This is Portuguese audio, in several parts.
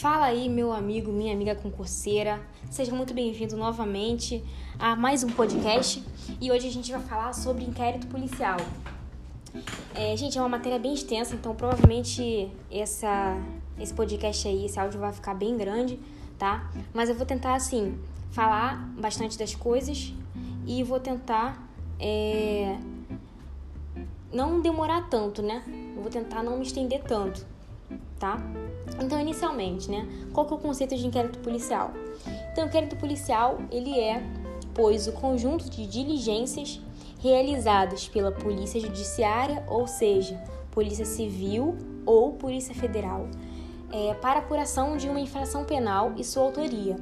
Fala aí, meu amigo, minha amiga concurseira. Seja muito bem-vindo novamente a mais um podcast. E hoje a gente vai falar sobre inquérito policial. É, gente, é uma matéria bem extensa, então provavelmente essa, esse podcast aí, esse áudio vai ficar bem grande, tá? Mas eu vou tentar, assim, falar bastante das coisas e vou tentar é, não demorar tanto, né? Eu vou tentar não me estender tanto, tá? Então, inicialmente, né? Qual que é o conceito de inquérito policial? Então, o inquérito policial, ele é, pois, o conjunto de diligências realizadas pela Polícia Judiciária, ou seja, Polícia Civil ou Polícia Federal, é, para apuração de uma infração penal e sua autoria,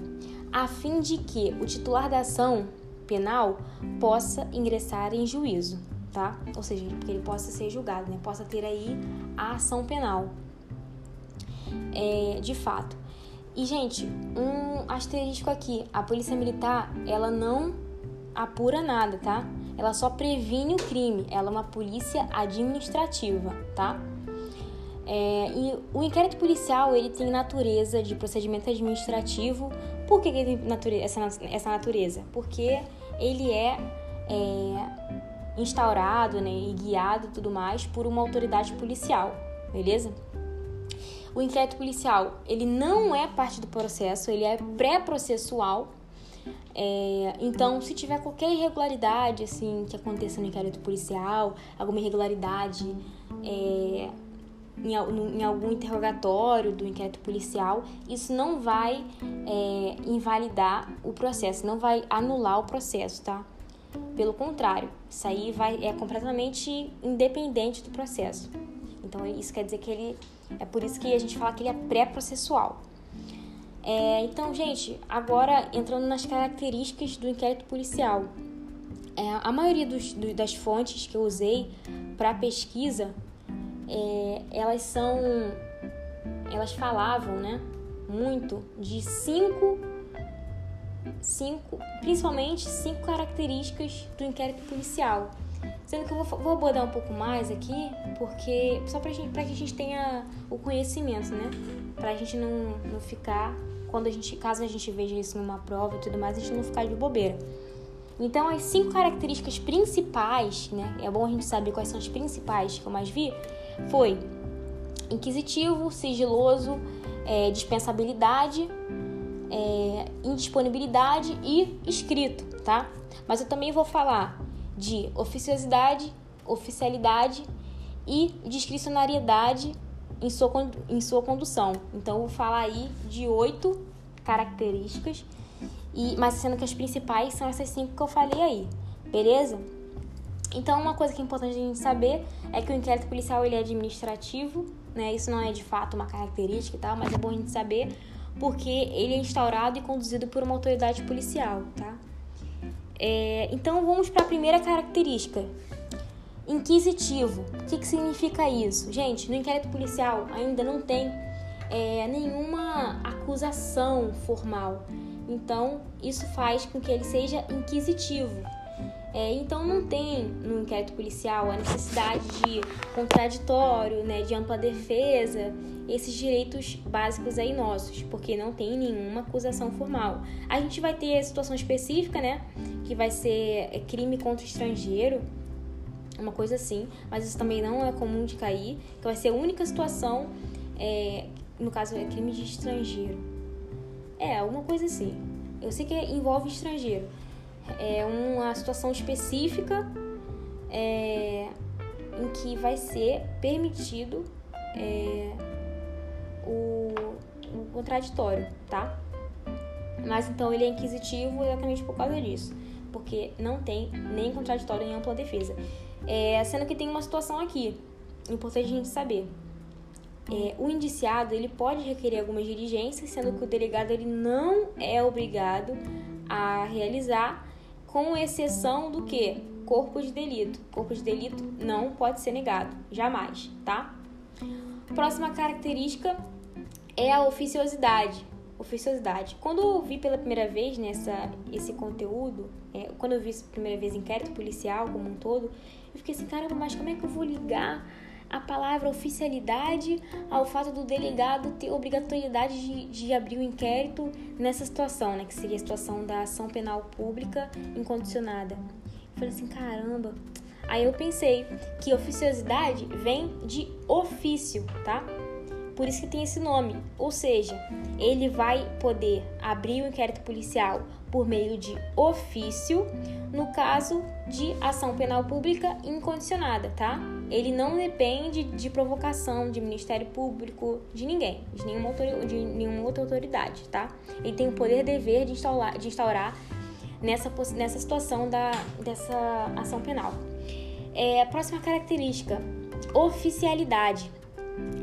a fim de que o titular da ação penal possa ingressar em juízo, tá? Ou seja, que ele possa ser julgado, né? Possa ter aí a ação penal é, de fato. E, gente, um asterisco aqui: a polícia militar ela não apura nada, tá? Ela só previne o crime. Ela é uma polícia administrativa, tá? É, e o inquérito policial ele tem natureza de procedimento administrativo. Por que, ele tem essa, essa natureza? Porque ele é, é instaurado né, e guiado tudo mais por uma autoridade policial, beleza? O inquérito policial, ele não é parte do processo, ele é pré-processual. É, então, se tiver qualquer irregularidade, assim, que aconteça no inquérito policial, alguma irregularidade é, em, em, algum interrogatório do inquérito policial, isso não vai é, invalidar o processo, não vai anular o processo, tá? Pelo contrário, isso aí vai, é completamente independente do processo. Então, isso quer dizer que ele é por isso que a gente fala que ele é pré-processual. É, então, gente, agora entrando nas características do inquérito policial. É, a maioria dos, do, das fontes que eu usei para pesquisa, é, elas são. Elas falavam, né? Muito de cinco, cinco, principalmente cinco características do inquérito policial. Sendo que eu vou, vou abordar um pouco mais aqui, porque só pra, gente, pra que a gente tenha o conhecimento, né? Pra gente não, não ficar, quando a gente, caso a gente veja isso numa prova e tudo mais, a gente não ficar de bobeira. Então, as cinco características principais, né? É bom a gente saber quais são as principais que eu mais vi, foi inquisitivo, sigiloso, é, dispensabilidade, é, indisponibilidade e escrito, tá? Mas eu também vou falar de oficiosidade, oficialidade e discricionariedade em sua, em sua condução. Então, eu vou falar aí de oito características, e, mas sendo que as principais são essas cinco que eu falei aí, beleza? Então, uma coisa que é importante a gente saber é que o inquérito policial ele é administrativo, né? Isso não é de fato uma característica e tal, mas é bom a gente saber porque ele é instaurado e conduzido por uma autoridade policial, tá? É, então vamos para a primeira característica. Inquisitivo. O que, que significa isso? Gente, no inquérito policial ainda não tem é, nenhuma acusação formal. Então, isso faz com que ele seja inquisitivo. É, então, não tem no inquérito policial a necessidade de contraditório, né, de ampla defesa esses direitos básicos aí nossos, porque não tem nenhuma acusação formal. A gente vai ter a situação específica, né, que vai ser é, crime contra o estrangeiro, uma coisa assim, mas isso também não é comum de cair, que vai ser a única situação, é, no caso é crime de estrangeiro. É, alguma coisa assim. Eu sei que envolve estrangeiro. É uma situação específica é, em que vai ser permitido é, o, o contraditório, tá? Mas então ele é inquisitivo exatamente por causa disso, porque não tem nem contraditório nem ampla defesa. É, sendo que tem uma situação aqui, importante a gente saber. É, o indiciado ele pode requerer algumas diligências, sendo que o delegado ele não é obrigado a realizar, com exceção do que? Corpo de delito. Corpo de delito não pode ser negado, jamais, tá? Próxima característica é a oficiosidade. Oficiosidade. Quando eu vi pela primeira vez nessa esse conteúdo, é, quando eu vi pela primeira vez inquérito policial como um todo, eu fiquei assim, caramba, mas como é que eu vou ligar a palavra oficialidade ao fato do delegado ter obrigatoriedade de, de abrir o um inquérito nessa situação, né? Que seria a situação da ação penal pública incondicionada. Eu falei assim, caramba. Aí eu pensei que oficiosidade vem de ofício, tá? Por isso que tem esse nome. Ou seja, ele vai poder abrir o inquérito policial por meio de ofício, no caso de ação penal pública incondicionada, tá? Ele não depende de provocação de Ministério Público, de ninguém, de nenhuma, de nenhuma outra autoridade, tá? Ele tem o poder dever de instaurar, de instaurar nessa, nessa situação da, dessa ação penal. É, a próxima característica, oficialidade.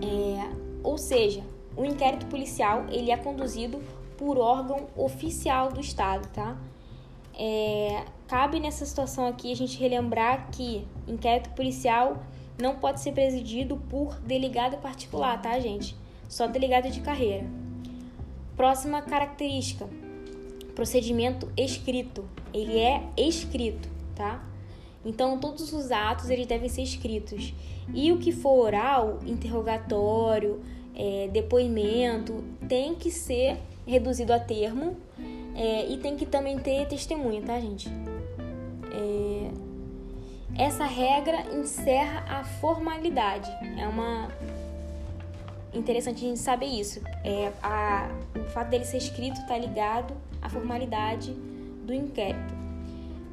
É, ou seja, o inquérito policial ele é conduzido por órgão oficial do Estado, tá? É, cabe nessa situação aqui a gente relembrar que inquérito policial não pode ser presidido por delegado particular, tá, gente? Só delegado de carreira. Próxima característica: procedimento escrito. Ele é escrito, tá? Então todos os atos eles devem ser escritos. E o que for oral, interrogatório, é, depoimento, tem que ser reduzido a termo é, e tem que também ter testemunha, tá, gente? É, essa regra encerra a formalidade. É uma interessante a gente saber isso. É, a, o fato dele ser escrito está ligado à formalidade do inquérito.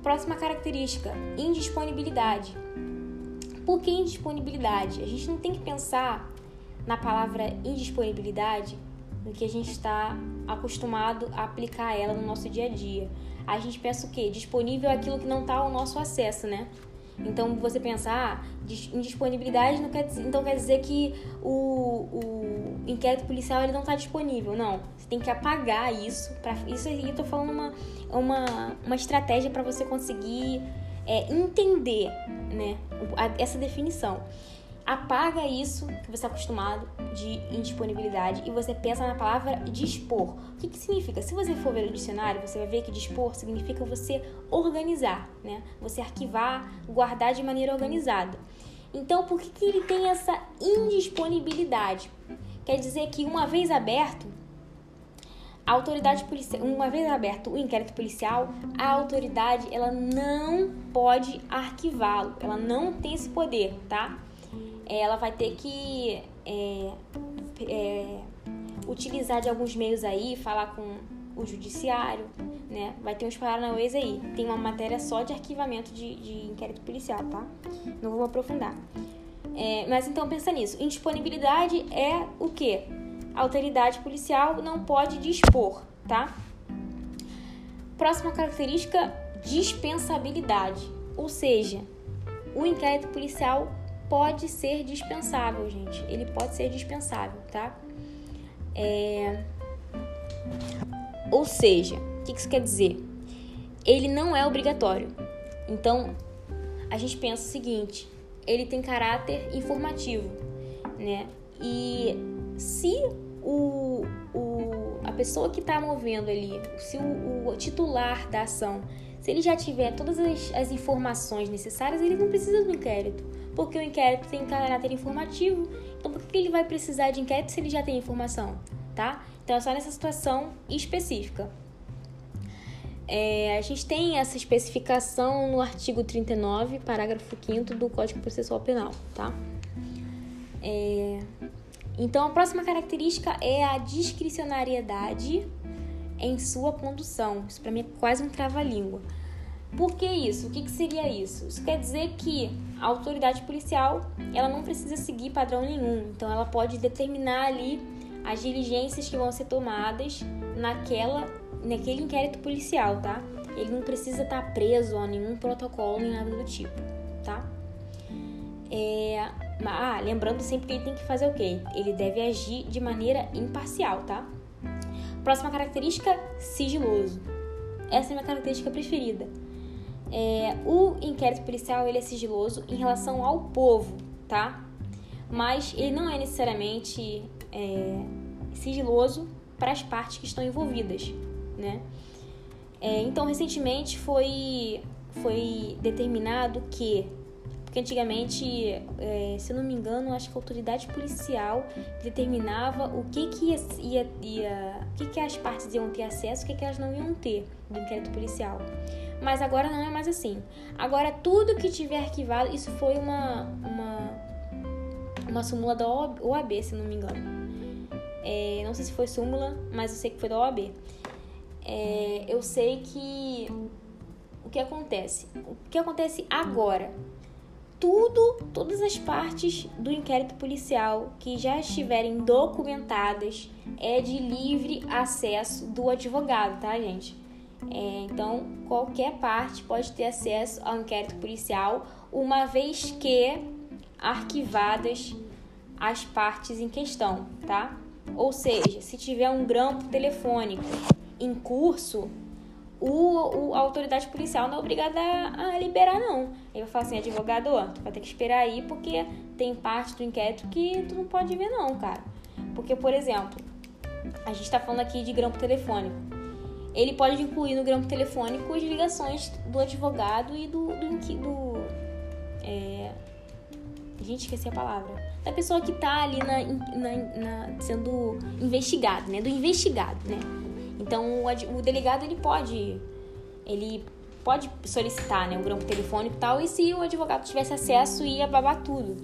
Próxima característica: indisponibilidade. Por que indisponibilidade? A gente não tem que pensar na palavra indisponibilidade do que a gente está acostumado a aplicar ela no nosso dia a dia. A gente pensa o quê? Disponível é aquilo que não está ao nosso acesso, né? Então você pensa, ah, indisponibilidade não quer dizer, então quer dizer que o, o inquérito policial ele não está disponível. Não, você tem que apagar isso. Pra, isso aí eu tô falando uma, uma, uma estratégia para você conseguir é, entender né, essa definição apaga isso que você está acostumado de indisponibilidade e você pensa na palavra dispor. O que, que significa? Se você for ver o dicionário, você vai ver que dispor significa você organizar, né? Você arquivar, guardar de maneira organizada. Então, por que, que ele tem essa indisponibilidade? Quer dizer que uma vez aberto, a autoridade policial, uma vez aberto o inquérito policial, a autoridade ela não pode arquivá-lo, ela não tem esse poder, tá? Ela vai ter que é, é, utilizar de alguns meios aí, falar com o judiciário, né? Vai ter uns paranauês aí. Tem uma matéria só de arquivamento de, de inquérito policial, tá? Não vou aprofundar. É, mas então pensa nisso. Indisponibilidade é o que? A autoridade policial não pode dispor, tá? Próxima característica, dispensabilidade. Ou seja, o inquérito policial pode ser dispensável, gente. Ele pode ser dispensável, tá? É... Ou seja, o que isso quer dizer? Ele não é obrigatório. Então, a gente pensa o seguinte: ele tem caráter informativo, né? E se o, o, a pessoa que está movendo ali, se o, o, titular da ação, se ele já tiver todas as, as informações necessárias, ele não precisa do inquérito porque o inquérito tem caráter informativo. Então, por que ele vai precisar de inquérito se ele já tem informação, tá? Então, é só nessa situação específica. É, a gente tem essa especificação no artigo 39, parágrafo 5 do Código Processual Penal, tá? É, então, a próxima característica é a discricionariedade em sua condução. Isso para mim é quase um trava-língua. Por que isso? O que, que seria isso? Isso quer dizer que a autoridade policial ela não precisa seguir padrão nenhum, então ela pode determinar ali as diligências que vão ser tomadas naquela, naquele inquérito policial, tá? Ele não precisa estar tá preso a nenhum protocolo nem nada do tipo, tá? É, ah, lembrando sempre que ele tem que fazer o quê? Ele deve agir de maneira imparcial, tá? Próxima característica, sigiloso. Essa é a minha característica preferida é, o inquérito policial ele é sigiloso em relação ao povo, tá? Mas ele não é necessariamente é, sigiloso para as partes que estão envolvidas, né? É, então, recentemente foi, foi determinado que, porque antigamente, é, se eu não me engano, acho que a autoridade policial determinava o que que ia, ia, ia o que que as partes iam ter acesso, o que que elas não iam ter do inquérito policial. Mas agora não é mais assim. Agora tudo que tiver arquivado, isso foi uma uma uma súmula da OAB, se não me engano. É, não sei se foi súmula, mas eu sei que foi da OAB. É, eu sei que o que acontece? O que acontece agora? Tudo, todas as partes do inquérito policial que já estiverem documentadas é de livre acesso do advogado, tá, gente? É, então, qualquer parte pode ter acesso ao inquérito policial, uma vez que arquivadas as partes em questão, tá? Ou seja, se tiver um grampo telefônico em curso, o, o, a autoridade policial não é obrigada a, a liberar, não. Aí vai falar assim, advogado, tu vai ter que esperar aí porque tem parte do inquérito que tu não pode ver, não, cara. Porque, por exemplo, a gente tá falando aqui de grampo telefônico. Ele pode incluir no grampo telefônico as ligações do advogado e do. do, do é... Gente, esqueci a palavra. Da pessoa que tá ali na, na, na sendo investigado, né? Do investigado, né? Então o, o delegado ele pode ele pode solicitar né, um grampo telefônico e tal, e se o advogado tivesse acesso, ia babar tudo.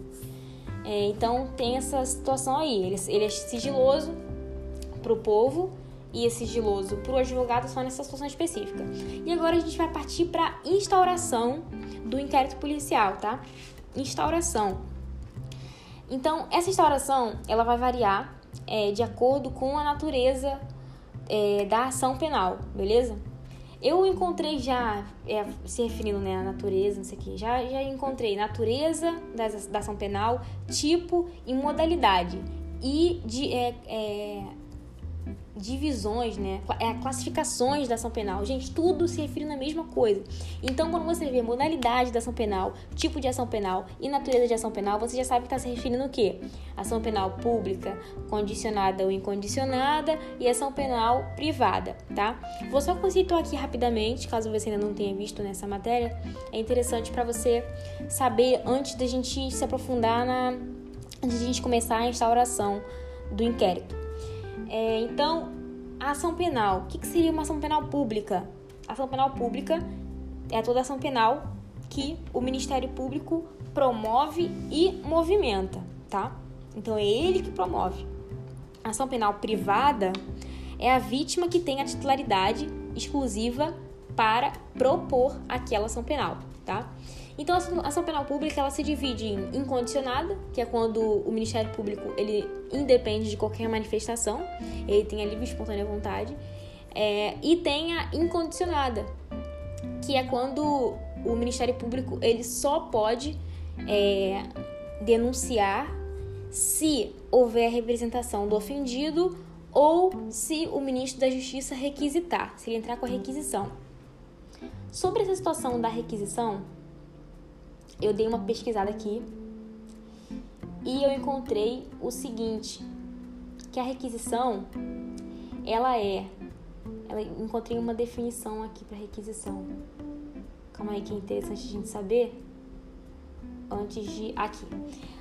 É, então tem essa situação aí. Ele, ele é sigiloso para o povo e é sigiloso para o advogado só nessa situação específica. E agora a gente vai partir para instauração do inquérito policial, tá? Instauração. Então essa instauração ela vai variar é, de acordo com a natureza é, da ação penal, beleza? Eu encontrei já, é, se referindo né, à natureza, não sei o que, já, já encontrei natureza da, da ação penal, tipo e modalidade. E de, é, é divisões, né? É, classificações da ação penal. Gente, tudo se refere na mesma coisa. Então, quando você vê modalidade da ação penal, tipo de ação penal e natureza de ação penal, você já sabe que está se referindo o quê? Ação penal pública, condicionada ou incondicionada e ação penal privada, tá? Vou só conceituar aqui rapidamente, caso você ainda não tenha visto nessa matéria. É interessante para você saber antes da gente se aprofundar na antes de a gente começar a instauração do inquérito. É, então, a ação penal. O que, que seria uma ação penal pública? A ação penal pública é toda ação penal que o Ministério Público promove e movimenta, tá? Então é ele que promove. A ação penal privada é a vítima que tem a titularidade exclusiva para propor aquela ação penal, tá? Então a ação penal pública ela se divide em incondicionada, que é quando o Ministério Público ele independe de qualquer manifestação, ele tem a livre e espontânea vontade, é, e tem a incondicionada, que é quando o Ministério Público ele só pode é, denunciar se houver representação do ofendido ou se o ministro da Justiça requisitar, se ele entrar com a requisição. Sobre essa situação da requisição, eu dei uma pesquisada aqui e eu encontrei o seguinte, que a requisição ela é, ela encontrei uma definição aqui para requisição. Calma aí que é interessante a gente saber antes de aqui.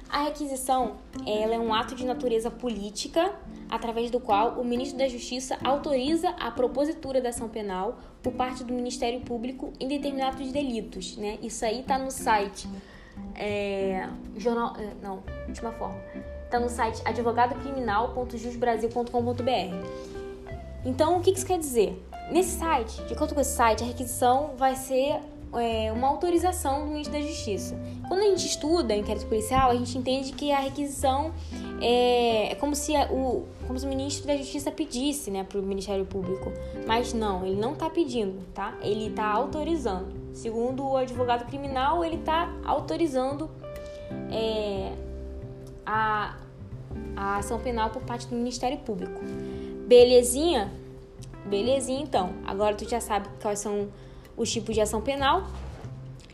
A requisição ela é um ato de natureza política através do qual o ministro da Justiça autoriza a propositura da ação penal por parte do Ministério Público em determinados delitos, né? Isso aí tá no site é, jornal, é, não, última forma. Tá no site advogadocriminal.jusbrasil.com.br. Então, o que isso quer dizer? Nesse site, de acordo com esse site, a requisição vai ser é, uma autorização do ministro da Justiça. Quando a gente estuda inquérito policial, a gente entende que a requisição é, é como se o, como se o ministro da Justiça pedisse né, para o Ministério Público. Mas não, ele não está pedindo, tá? Ele está autorizando. Segundo o advogado criminal, ele está autorizando é, a, a ação penal por parte do Ministério Público. Belezinha? Belezinha, então. Agora tu já sabe quais são os tipos de ação penal,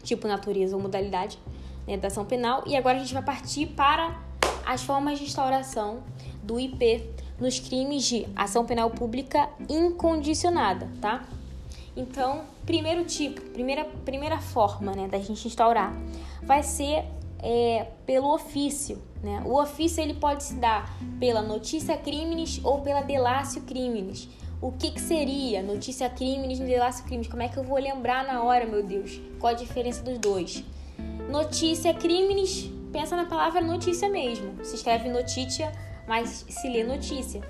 tipo natureza ou modalidade né, da ação penal. E agora a gente vai partir para as formas de instauração do IP nos crimes de ação penal pública incondicionada, tá? Então, primeiro tipo, primeira, primeira forma né, da gente instaurar vai ser é, pelo ofício. Né? O ofício ele pode se dar pela notícia crimes ou pela delácio crimes. O que, que seria notícia crimes e delácio crimes? Como é que eu vou lembrar na hora, meu Deus? Qual a diferença dos dois? Notícia crimes, pensa na palavra notícia mesmo. Se escreve notícia, mas se lê notícia.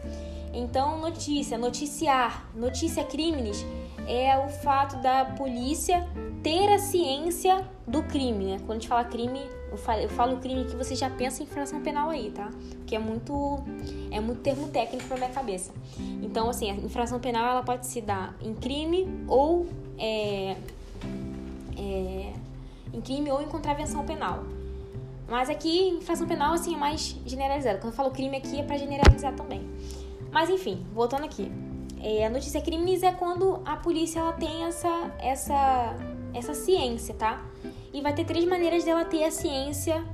Então, notícia, noticiar, notícia crimes é o fato da polícia ter a ciência do crime, né? Quando a gente fala crime, eu falo, eu falo crime que você já pensa em infração penal aí, tá? Que é muito é muito termo técnico pra minha cabeça. Então, assim, a infração penal ela pode se dar em crime ou é, é, em crime ou em contravenção penal. Mas aqui, infração penal, assim, é mais generalizada. Quando eu falo crime aqui, é para generalizar também. Mas, enfim, voltando aqui. É, a notícia crimes é quando a polícia ela tem essa, essa, essa ciência, tá? E vai ter três maneiras dela ter a ciência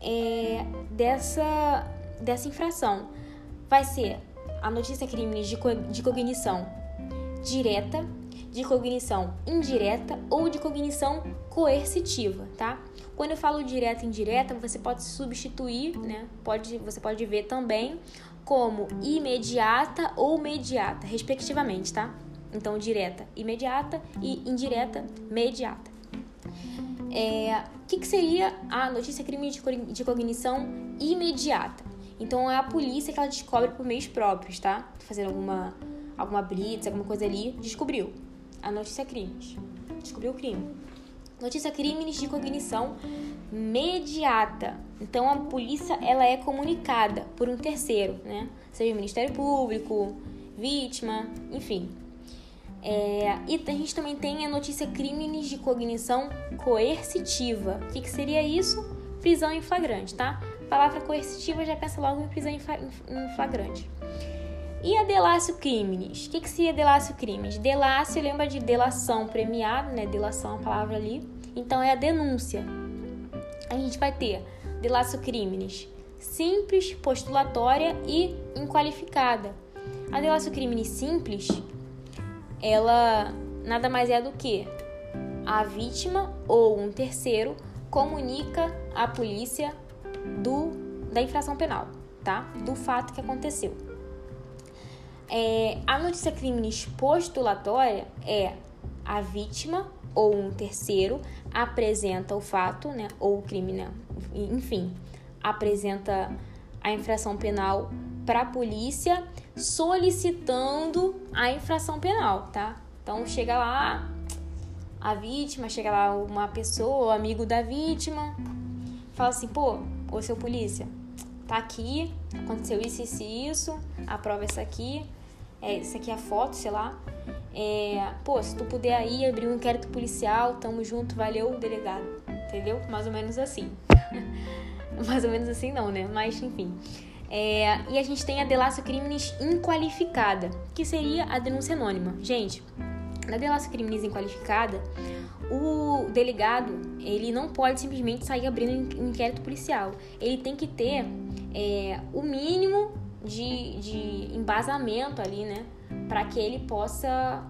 é, dessa, dessa infração. Vai ser a notícia crimes de, co de cognição direta, de cognição indireta ou de cognição coercitiva, tá? Quando eu falo direta e indireta, você pode substituir, né? Pode, você pode ver também como imediata ou mediata, respectivamente, tá? Então, direta, imediata e indireta, mediata. É, o que, que, seria a notícia crime de cognição imediata? Então, é a polícia que ela descobre por meios próprios, tá? Fazendo alguma, alguma blitz, alguma coisa ali, descobriu a notícia crimes. Descobriu o crime. Notícia crimes de cognição mediata. Então a polícia ela é comunicada por um terceiro, né? Seja o Ministério Público, vítima, enfim. É, e a gente também tem a notícia crimes de cognição coercitiva. O que, que seria isso? Prisão em flagrante, tá? Palavra coercitiva já pensa logo em prisão em flagrante. E a delácio crimes? O que, que seria delácio crimes? Delácio lembra de delação premiada, né? Delação é palavra ali. Então é a denúncia. A gente vai ter delácio crimes simples, postulatória e inqualificada. A delácio crimes simples, ela nada mais é do que a vítima ou um terceiro comunica à polícia do da infração penal, tá? Do fato que aconteceu. É, a notícia crimes postulatória é a vítima ou um terceiro apresenta o fato, né, ou o crime, né, enfim, apresenta a infração penal para a polícia solicitando a infração penal, tá? Então chega lá a vítima, chega lá uma pessoa, amigo da vítima, fala assim, pô, ô seu polícia, tá aqui, aconteceu isso, isso e isso, a prova é essa aqui, é, essa aqui é a foto, sei lá. É, pô, se tu puder aí abrir um inquérito policial, tamo junto, valeu, delegado. Entendeu? Mais ou menos assim. Mais ou menos assim não, né? Mas enfim. É, e a gente tem a delácio crimes inqualificada, que seria a denúncia anônima. Gente, na delácio crimes inqualificada, o delegado ele não pode simplesmente sair abrindo um inquérito policial. Ele tem que ter é, o mínimo de, de embasamento ali, né? Para que ele possa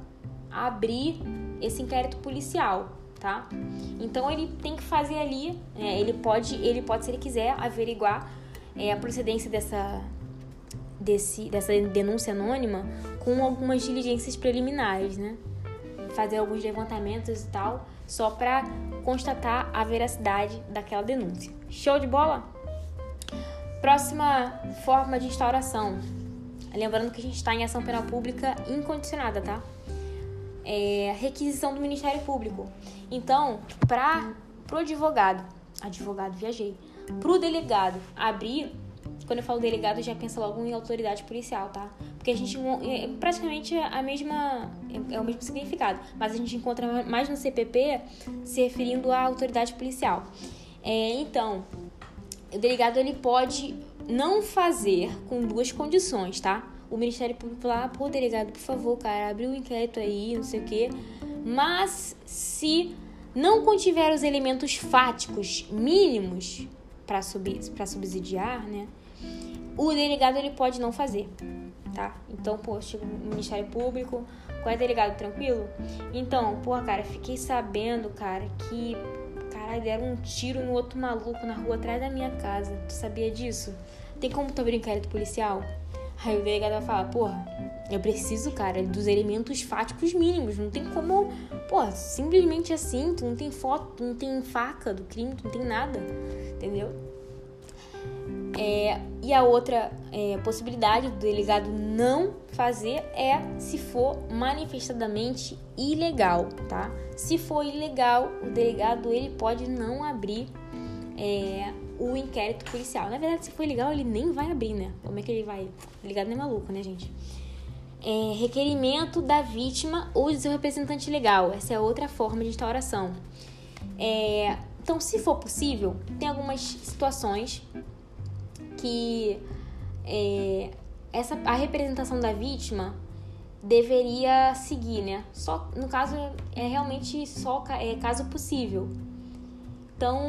abrir esse inquérito policial, tá? Então ele tem que fazer ali, é, ele pode, ele pode, se ele quiser, averiguar é, a procedência dessa, desse, dessa denúncia anônima com algumas diligências preliminares, né? Fazer alguns levantamentos e tal, só para constatar a veracidade daquela denúncia. Show de bola? Próxima forma de instauração. Lembrando que a gente está em ação penal pública incondicionada, tá? É requisição do Ministério Público. Então, para o advogado, advogado, viajei, para o delegado abrir, quando eu falo delegado, já pensa logo em autoridade policial, tá? Porque a gente é praticamente a mesma é, é o mesmo significado, mas a gente encontra mais no CPP se referindo à autoridade policial. É, então, o delegado ele pode não fazer com duas condições, tá? O Ministério Público lá, pô, delegado, por favor, cara, abriu o um inquérito aí, não sei o quê. Mas se não contiver os elementos fáticos mínimos para subsidiar, né? O delegado ele pode não fazer, tá? Então, pô, chega o Ministério Público, qual é delegado tranquilo? Então, pô, cara, fiquei sabendo, cara, que Caralho, deram um tiro no outro maluco na rua atrás da minha casa. Tu sabia disso? Tem como tu abrir inquérito policial? Aí o delegado vai falar, porra, eu preciso, cara, dos elementos fáticos mínimos. Não tem como, porra, simplesmente assim, tu não tem foto, tu não tem faca do crime, tu não tem nada, entendeu? É, e a outra é, possibilidade do delegado não fazer é se for manifestadamente ilegal, tá? Se for ilegal, o delegado ele pode não abrir é, o inquérito policial. Na verdade, se for ilegal, ele nem vai abrir, né? Como é que ele vai? O delegado nem é maluco, né, gente? É, requerimento da vítima ou de seu representante legal. Essa é outra forma de instauração. É, então, se for possível, tem algumas situações que é, essa, a representação da vítima deveria seguir, né? Só, no caso, é realmente só é caso possível. Então,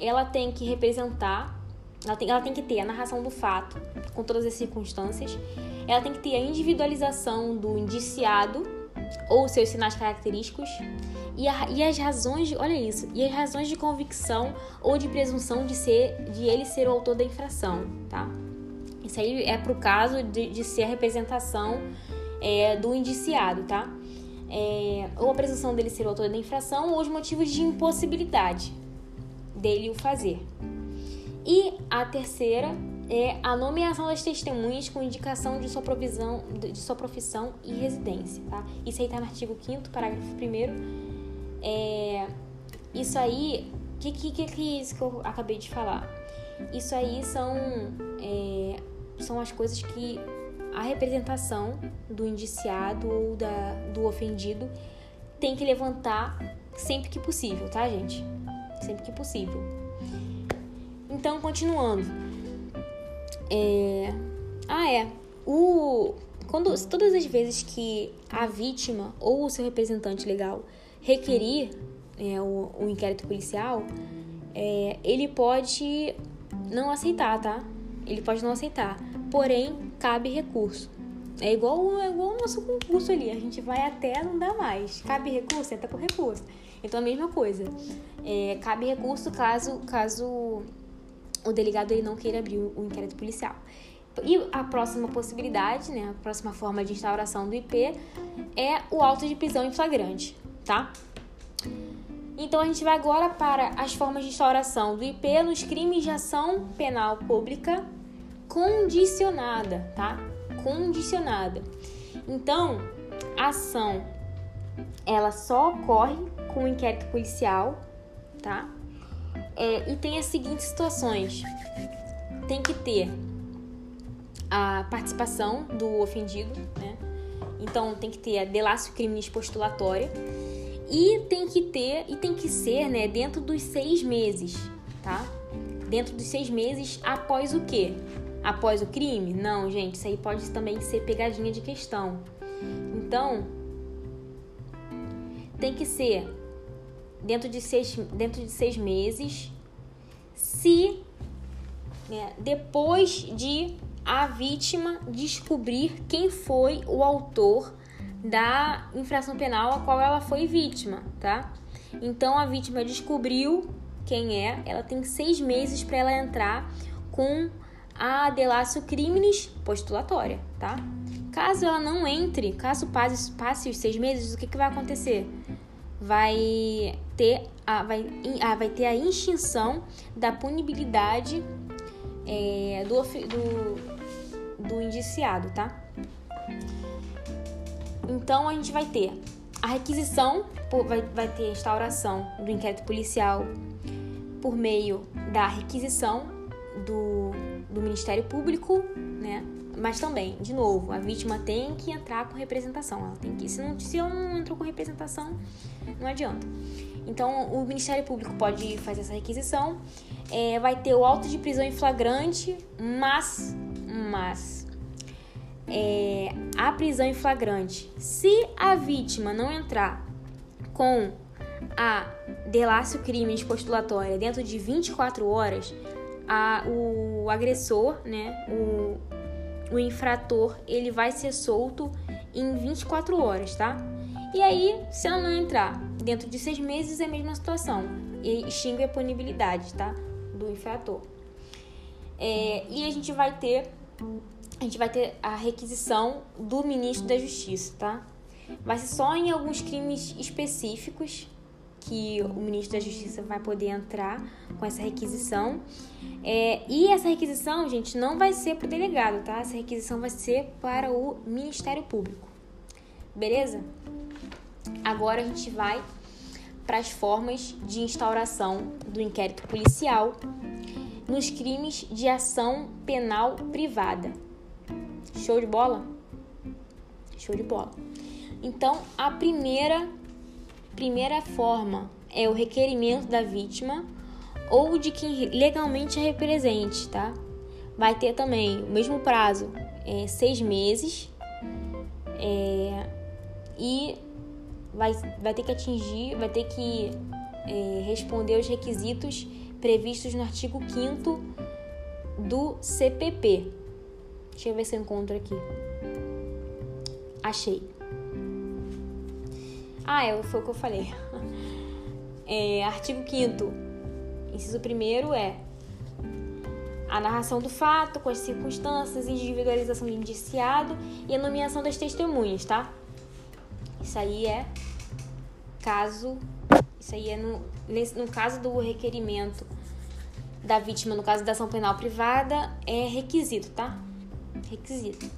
ela tem que representar, ela tem, ela tem que ter a narração do fato, com todas as circunstâncias, ela tem que ter a individualização do indiciado ou seus sinais característicos e, a, e as razões, de, olha isso, e as razões de convicção ou de presunção de ser, de ele ser o autor da infração, tá? Isso aí é pro caso de, de ser a representação é, do indiciado, tá? É, ou a presunção dele ser o autor da infração ou os motivos de impossibilidade dele o fazer. E a terceira é a nomeação das testemunhas com indicação de sua, provisão, de sua profissão e residência, tá? Isso aí tá no artigo 5 parágrafo 1 é, isso aí, o que, que, que é isso que eu acabei de falar? Isso aí são, é, são as coisas que a representação do indiciado ou da, do ofendido tem que levantar sempre que possível, tá, gente? Sempre que possível. Então, continuando. É... Ah, é. O... Quando, todas as vezes que a vítima ou o seu representante legal requerir é, o, o, inquérito policial, é, ele pode não aceitar, tá? Ele pode não aceitar. Porém, cabe recurso. É igual, é igual o nosso concurso ali. A gente vai até não dá mais. Cabe recurso, entra por recurso. Então, a mesma coisa. É, cabe recurso caso, caso o delegado ele não queira abrir o inquérito policial. E a próxima possibilidade, né, a próxima forma de instauração do IP é o auto de prisão em flagrante tá? Então a gente vai agora para as formas de instauração do IP nos crimes de ação penal pública condicionada, tá? Condicionada. Então, a ação ela só ocorre com o inquérito policial, tá? É, e tem as seguintes situações: tem que ter a participação do ofendido, né? Então tem que ter a delácio criminis postulatória e tem que ter, e tem que ser, né, dentro dos seis meses, tá? Dentro dos seis meses após o quê? Após o crime? Não, gente, isso aí pode também ser pegadinha de questão. Então, tem que ser dentro de seis, dentro de seis meses, se né, depois de a vítima descobrir quem foi o autor da infração penal a qual ela foi vítima, tá? Então a vítima descobriu quem é, ela tem seis meses para ela entrar com a delácio criminis postulatória, tá? Caso ela não entre, caso passe, passe os seis meses, o que, que vai acontecer? Vai ter a, vai, a, vai ter a extinção da punibilidade é, do, do, do indiciado, tá? Então a gente vai ter a requisição, vai, vai ter a instauração do inquérito policial por meio da requisição do, do Ministério Público, né? Mas também, de novo, a vítima tem que entrar com representação. Ela tem que, se não, se ela não entrou com representação, não adianta. Então, o Ministério Público pode fazer essa requisição. É, vai ter o auto de prisão em flagrante, mas, mas é, a prisão em flagrante. Se a vítima não entrar com a delácio crime postulatória dentro de 24 horas, a, o agressor, né, o, o infrator, ele vai ser solto em 24 horas, tá? E aí, se ela não entrar dentro de seis meses, é a mesma situação. E extingue a punibilidade, tá? Do infrator. É, e a gente vai ter a gente vai ter a requisição do ministro da Justiça, tá? Vai ser só em alguns crimes específicos que o ministro da Justiça vai poder entrar com essa requisição. É, e essa requisição, gente, não vai ser para o delegado, tá? Essa requisição vai ser para o Ministério Público. Beleza? Agora a gente vai para as formas de instauração do inquérito policial nos crimes de ação penal privada. Show de bola? Show de bola. Então, a primeira primeira forma é o requerimento da vítima ou de quem legalmente a represente, tá? Vai ter também o mesmo prazo, é, seis meses, é, e vai, vai ter que atingir, vai ter que é, responder os requisitos previstos no artigo 5 do CPP. Deixa eu ver se eu encontro aqui. Achei. Ah, é, foi o que eu falei. É, artigo 5 Inciso 1 é a narração do fato com as circunstâncias, individualização do indiciado e a nomeação das testemunhas, tá? Isso aí é caso. Isso aí é no, no caso do requerimento da vítima, no caso da ação penal privada, é requisito, tá? Requisito.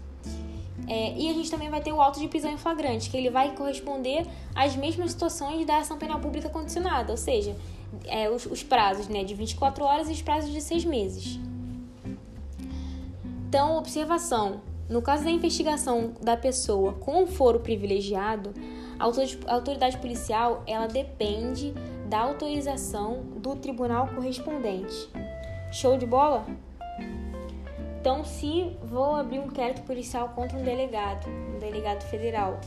É, e a gente também vai ter o auto de prisão em flagrante, que ele vai corresponder às mesmas situações da ação penal pública condicionada, ou seja, é, os, os, prazos né, de 24 horas e os prazos de 6 meses. Então, observação: no caso da investigação da pessoa com foro privilegiado, a autoridade policial ela depende da autorização do tribunal correspondente. Show de bola? Então, se vou abrir um inquérito policial contra um delegado, um delegado federal,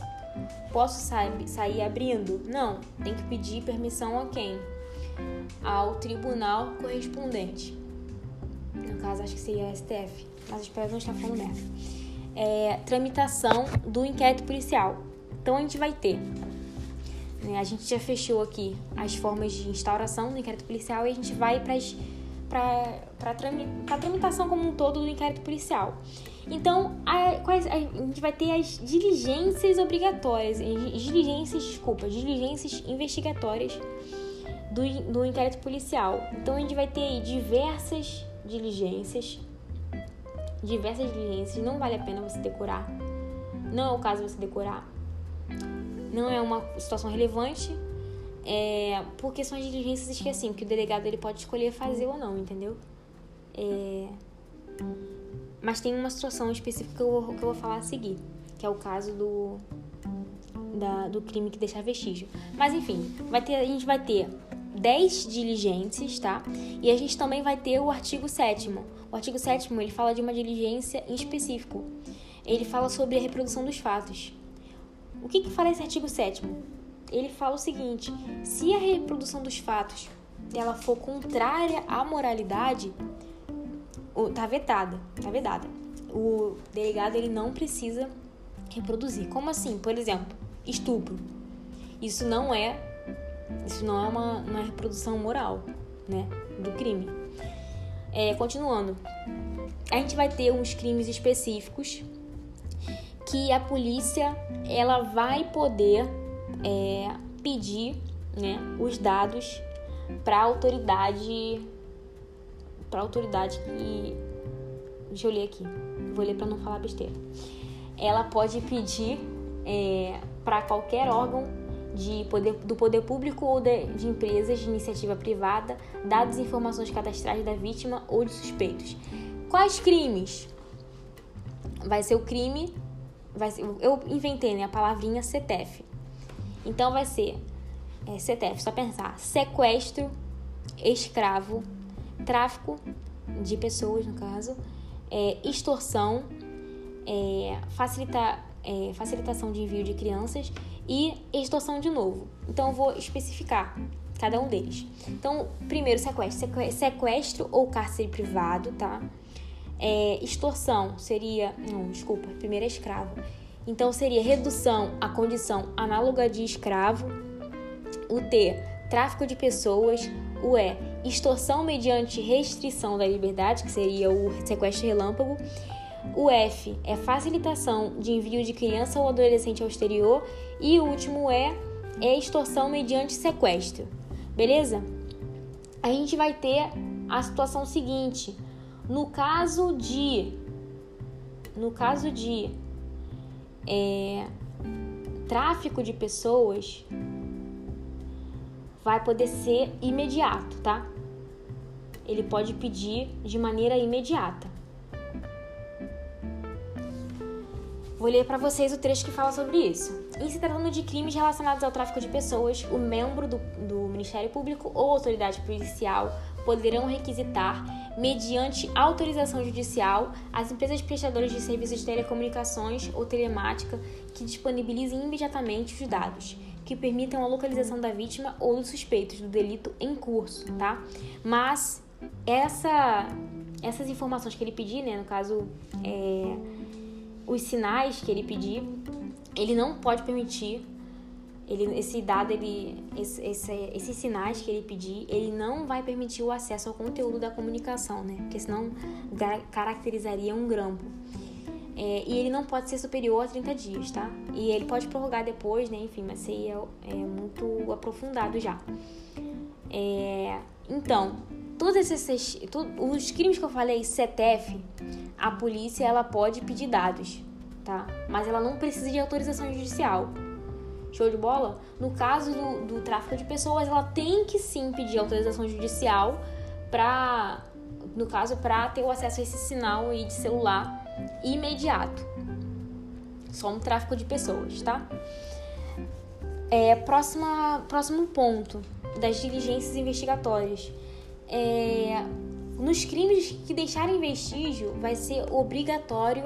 posso sair, sair abrindo? Não, tem que pedir permissão a quem? Ao tribunal correspondente. No caso, acho que seria o STF, mas espero não estar falando merda. É, tramitação do inquérito policial. Então, a gente vai ter né, a gente já fechou aqui as formas de instauração do inquérito policial e a gente vai para as para a tramitação como um todo do inquérito policial. Então, a, quais, a, a, gente vai ter as diligências obrigatórias, diligências, desculpa, diligências investigatórias do, do inquérito policial. Então, a gente vai ter diversas diligências, diversas diligências, não vale a pena você decorar, não é o caso você decorar, não é uma situação relevante, é, porque são as diligências que assim, que o delegado ele pode escolher fazer ou não, entendeu? É, mas tem uma situação específica que eu, vou, que eu vou falar a seguir, que é o caso do, da, do crime que deixa vestígio. Mas enfim, vai ter, a gente vai ter 10 diligências, tá? E a gente também vai ter o artigo 7 O artigo 7 ele fala de uma diligência em específico. Ele fala sobre a reprodução dos fatos. O que, que fala esse artigo 7 ele fala o seguinte: se a reprodução dos fatos ela for contrária à moralidade, tá vetada, tá vedada. O delegado ele não precisa reproduzir. Como assim? Por exemplo, estupro. Isso não é isso não é uma, uma reprodução moral, né, do crime. É, continuando, a gente vai ter uns crimes específicos que a polícia ela vai poder é, pedir né, os dados para a autoridade para a autoridade que deixa eu ler aqui vou ler para não falar besteira. Ela pode pedir é, para qualquer órgão de poder, do poder público ou de, de empresas de iniciativa privada dados e informações cadastrais da vítima ou de suspeitos. Quais crimes? Vai ser o crime vai ser, eu inventei né, a palavrinha CETEF então vai ser é, CTF, só pensar: sequestro, escravo, tráfico de pessoas, no caso, é, extorsão, é, é, facilitação de envio de crianças e extorsão de novo. Então vou especificar cada um deles. Então, primeiro sequestro, sequestro ou cárcere privado, tá? É, extorsão seria, não, desculpa, primeiro é escravo. Então seria redução à condição análoga de escravo. O T, tráfico de pessoas. O E, extorsão mediante restrição da liberdade, que seria o sequestro relâmpago. O F é facilitação de envio de criança ou adolescente ao exterior. E o último E é extorsão mediante sequestro. Beleza? A gente vai ter a situação seguinte: no caso de no caso de é, tráfico de pessoas, vai poder ser imediato, tá? Ele pode pedir de maneira imediata. Vou ler para vocês o trecho que fala sobre isso. Em se tratando de crimes relacionados ao tráfico de pessoas, o membro do, do Ministério Público ou autoridade policial poderão requisitar, mediante autorização judicial, as empresas prestadoras de serviços de telecomunicações ou telemática que disponibilizem imediatamente os dados que permitam a localização da vítima ou dos suspeitos do delito em curso, tá? Mas essa, essas informações que ele pedir, né, no caso, é, os sinais que ele pedir, ele não pode permitir ele, esse dado, ele, esse, esse, esses sinais que ele pedir, ele não vai permitir o acesso ao conteúdo da comunicação, né? Porque senão caracterizaria um grampo. É, e ele não pode ser superior a 30 dias, tá? E ele pode prorrogar depois, né? Enfim, mas aí é, é muito aprofundado já. É, então, todos esses os crimes que eu falei, CETEF, a polícia ela pode pedir dados, tá? Mas ela não precisa de autorização judicial. Show de bola? No caso do, do tráfico de pessoas, ela tem que sim pedir autorização judicial para, no caso, para ter o acesso a esse sinal aí de celular imediato. Só no tráfico de pessoas, tá? É, próxima, próximo ponto das diligências investigatórias. É, nos crimes que deixarem vestígio, vai ser obrigatório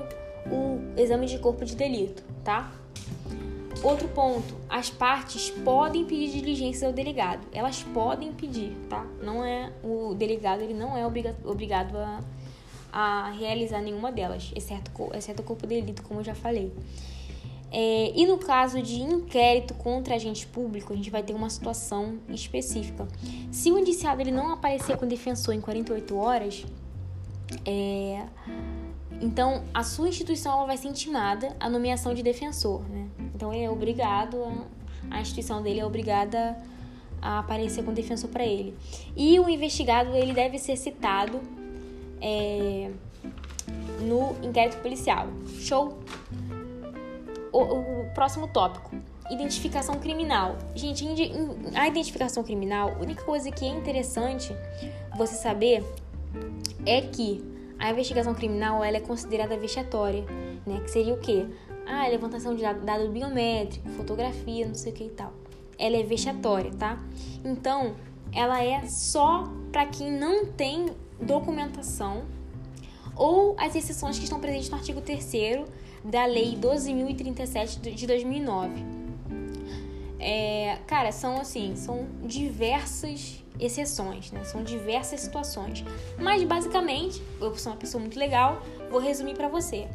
o exame de corpo de delito, tá? Outro ponto, as partes podem pedir diligências ao delegado. Elas podem pedir, tá? Não é o delegado, ele não é obrigado a, a realizar nenhuma delas, exceto, exceto o corpo de delito, como eu já falei. É, e no caso de inquérito contra agente público, a gente vai ter uma situação específica. Se o indiciado ele não aparecer com defensor em 48 horas, é, então a sua instituição ela vai ser intimada à nomeação de defensor. Né? Então ele é obrigado, a, a instituição dele é obrigada a aparecer com defensor para ele. E o investigado ele deve ser citado é, no inquérito policial. Show? o, o próximo tópico. Identificação criminal. Gente, a identificação criminal, a única coisa que é interessante você saber é que a investigação criminal ela é considerada vexatória, né? Que seria o quê? Ah, levantação de dado biométrico, fotografia, não sei o que e tal. Ela é vexatória, tá? Então, ela é só para quem não tem documentação ou as exceções que estão presentes no artigo 3 da Lei 12.037 de 2009. É, cara, são assim, são diversas exceções, né? São diversas situações. Mas basicamente, eu sou uma pessoa muito legal, vou resumir para você.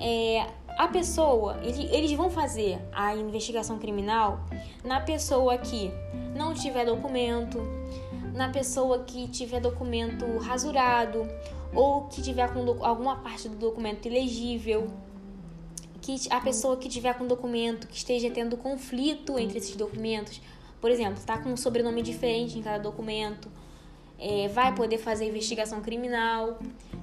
É, a pessoa, eles vão fazer a investigação criminal na pessoa que não tiver documento, na pessoa que tiver documento rasurado ou que tiver com alguma parte do documento ilegível que a pessoa que tiver com documento que esteja tendo conflito entre esses documentos, por exemplo, está com um sobrenome diferente em cada documento, é, vai poder fazer investigação criminal,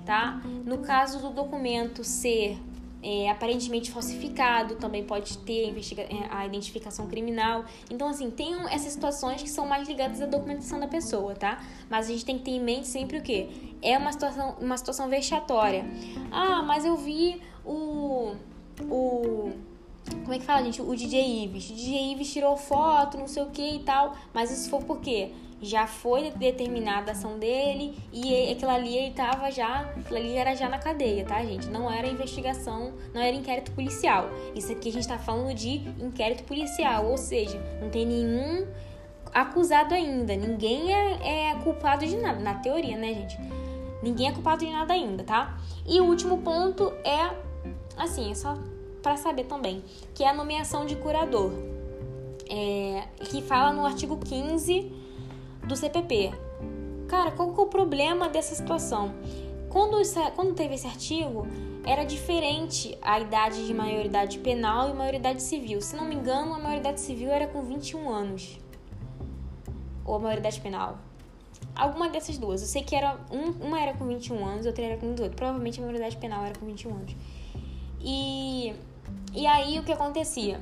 tá? No caso do documento ser é, aparentemente falsificado, também pode ter a, é, a, identificação criminal. Então, assim, tem essas situações que são mais ligadas à documentação da pessoa, tá? Mas a gente tem que ter em mente sempre o quê? É uma situação, uma situação vexatória. Ah, mas eu vi o o. Como é que fala, gente? O DJ Ives. O DJ Ives tirou foto, não sei o que e tal. Mas isso foi porque já foi determinada a ação dele e aquilo ali ele tava já. Aquilo ali era já na cadeia, tá, gente? Não era investigação, não era inquérito policial. Isso aqui a gente tá falando de inquérito policial, ou seja, não tem nenhum acusado ainda. Ninguém é, é culpado de nada. Na teoria, né, gente? Ninguém é culpado de nada ainda, tá? E o último ponto é assim, é só para saber também, que é a nomeação de curador, é, que fala no artigo 15 do CPP. Cara, qual que é o problema dessa situação? Quando, quando teve esse artigo, era diferente a idade de maioridade penal e maioridade civil. Se não me engano, a maioridade civil era com 21 anos. Ou a maioridade penal. Alguma dessas duas. Eu sei que era um, uma era com 21 anos, outra era com 18. Provavelmente a maioridade penal era com 21 anos. E, e aí o que acontecia?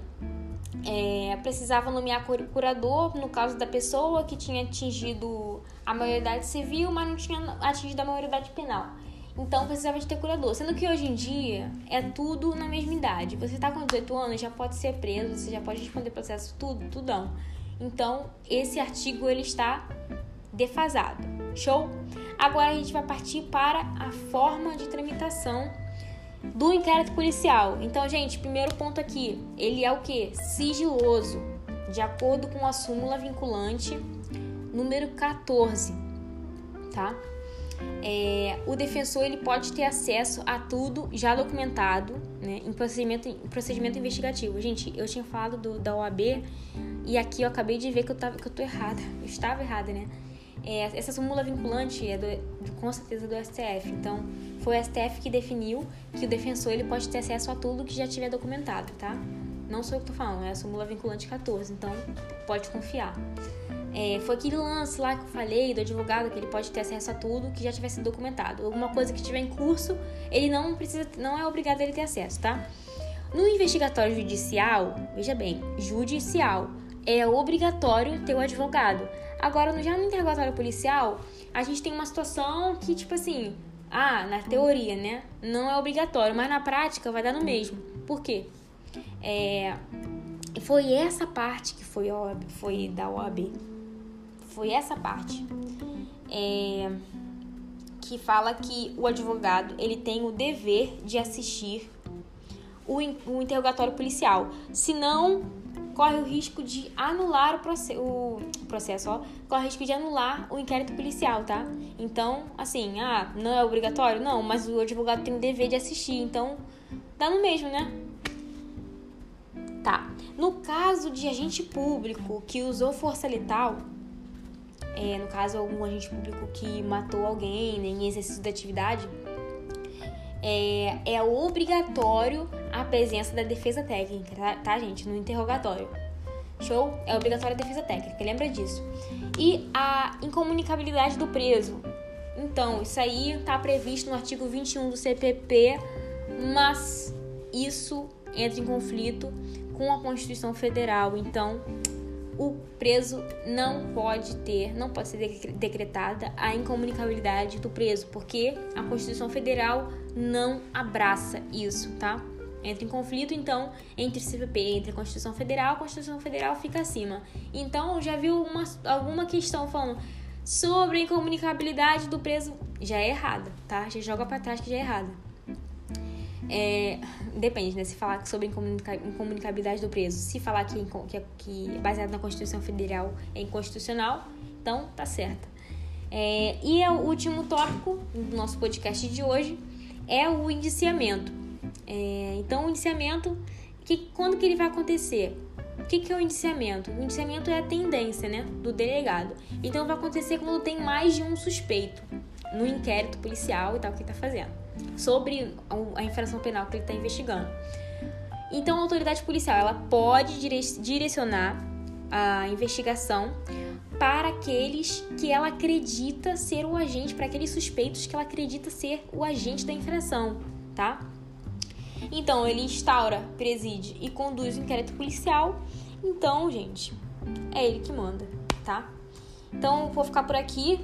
É, precisava nomear curador no caso da pessoa que tinha atingido a maioridade civil, mas não tinha atingido a maioridade penal. Então precisava de ter curador. Sendo que hoje em dia é tudo na mesma idade. Você está com 18 anos, já pode ser preso, você já pode responder processo, tudo, tudão. Então, esse artigo ele está defasado. Show? Agora a gente vai partir para a forma de tramitação do inquérito policial. Então, gente, primeiro ponto aqui, ele é o que? Sigiloso, de acordo com a súmula vinculante número 14, tá? É, o defensor ele pode ter acesso a tudo já documentado né, em, procedimento, em procedimento investigativo. Gente, eu tinha falado do, da OAB e aqui eu acabei de ver que eu, tava, que eu tô errada. Eu estava errada, né? É, essa súmula vinculante é do, com certeza do STF. Então, foi o STF que definiu que o defensor ele pode ter acesso a tudo que já tiver documentado, tá? Não sou eu que tô falando, é a súmula vinculante 14, então pode confiar. É, foi aquele lance lá que eu falei do advogado que ele pode ter acesso a tudo que já tivesse documentado. Alguma coisa que tiver em curso, ele não precisa, não é obrigado a ele ter acesso, tá? No investigatório judicial, veja bem, judicial, é obrigatório ter o advogado. Agora, já no interrogatório policial, a gente tem uma situação que, tipo assim, ah, na teoria, né? Não é obrigatório, mas na prática vai dar no mesmo. Por quê? É, foi essa parte que foi, foi da OAB foi essa parte. É, que fala que o advogado ele tem o dever de assistir o, o interrogatório policial. Senão, corre o risco de anular o, proce o processo, ó, corre o risco de anular o inquérito policial, tá? Então, assim, ah, não é obrigatório? Não, mas o advogado tem o dever de assistir, então dá no mesmo, né? Tá. No caso de agente público que usou força letal, é, no caso, algum agente público que matou alguém né, em exercício da atividade, é, é obrigatório a presença da defesa técnica, tá, tá, gente? No interrogatório. Show? É obrigatória a defesa técnica, lembra disso. E a incomunicabilidade do preso. Então, isso aí está previsto no artigo 21 do CPP, mas isso entra em conflito com a Constituição Federal. Então, o preso não pode ter, não pode ser decretada a incomunicabilidade do preso, porque a Constituição Federal não abraça isso, tá? Entra em conflito, então, entre CPP, entre a Constituição Federal, a Constituição Federal fica acima. Então, já viu uma, alguma questão falando sobre a incomunicabilidade do preso? Já é errada, tá? Já joga para trás que já é errada. É, depende, né? Se falar sobre incomunicabilidade do preso, se falar que, que, que baseado na Constituição Federal é inconstitucional, então tá certa. É, e é o último tópico do nosso podcast de hoje é o indiciamento. É, então, o indiciamento, que, quando que ele vai acontecer? O que, que é o indiciamento? O indiciamento é a tendência né, do delegado. Então, vai acontecer quando tem mais de um suspeito no inquérito policial e tal que está fazendo sobre a infração penal que ele está investigando. Então, a autoridade policial ela pode direcionar a investigação para aqueles que ela acredita ser o agente, para aqueles suspeitos que ela acredita ser o agente da infração, tá? Então, ele instaura, preside e conduz o inquérito policial. Então, gente, é ele que manda, tá? Então, vou ficar por aqui.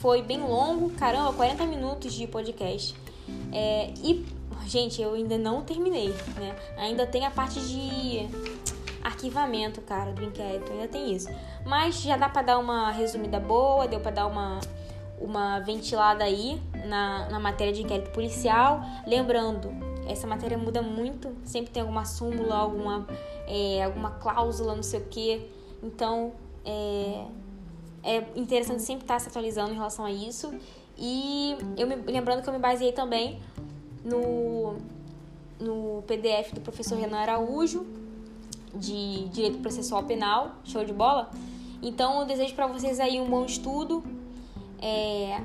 Foi bem longo, caramba, 40 minutos de podcast. É, e, gente, eu ainda não terminei, né? Ainda tem a parte de arquivamento, cara, do inquérito, ainda tem isso. Mas já dá pra dar uma resumida boa, deu pra dar uma, uma ventilada aí na, na matéria de inquérito policial. Lembrando, essa matéria muda muito, sempre tem alguma súmula, alguma, é, alguma cláusula, não sei o que. Então, é, é interessante sempre estar se atualizando em relação a isso. E eu me, lembrando que eu me baseei também no, no PDF do professor Renan Araújo, de Direito Processual Penal. Show de bola? Então, eu desejo para vocês aí um bom estudo, é...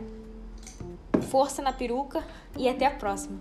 força na peruca e até a próxima.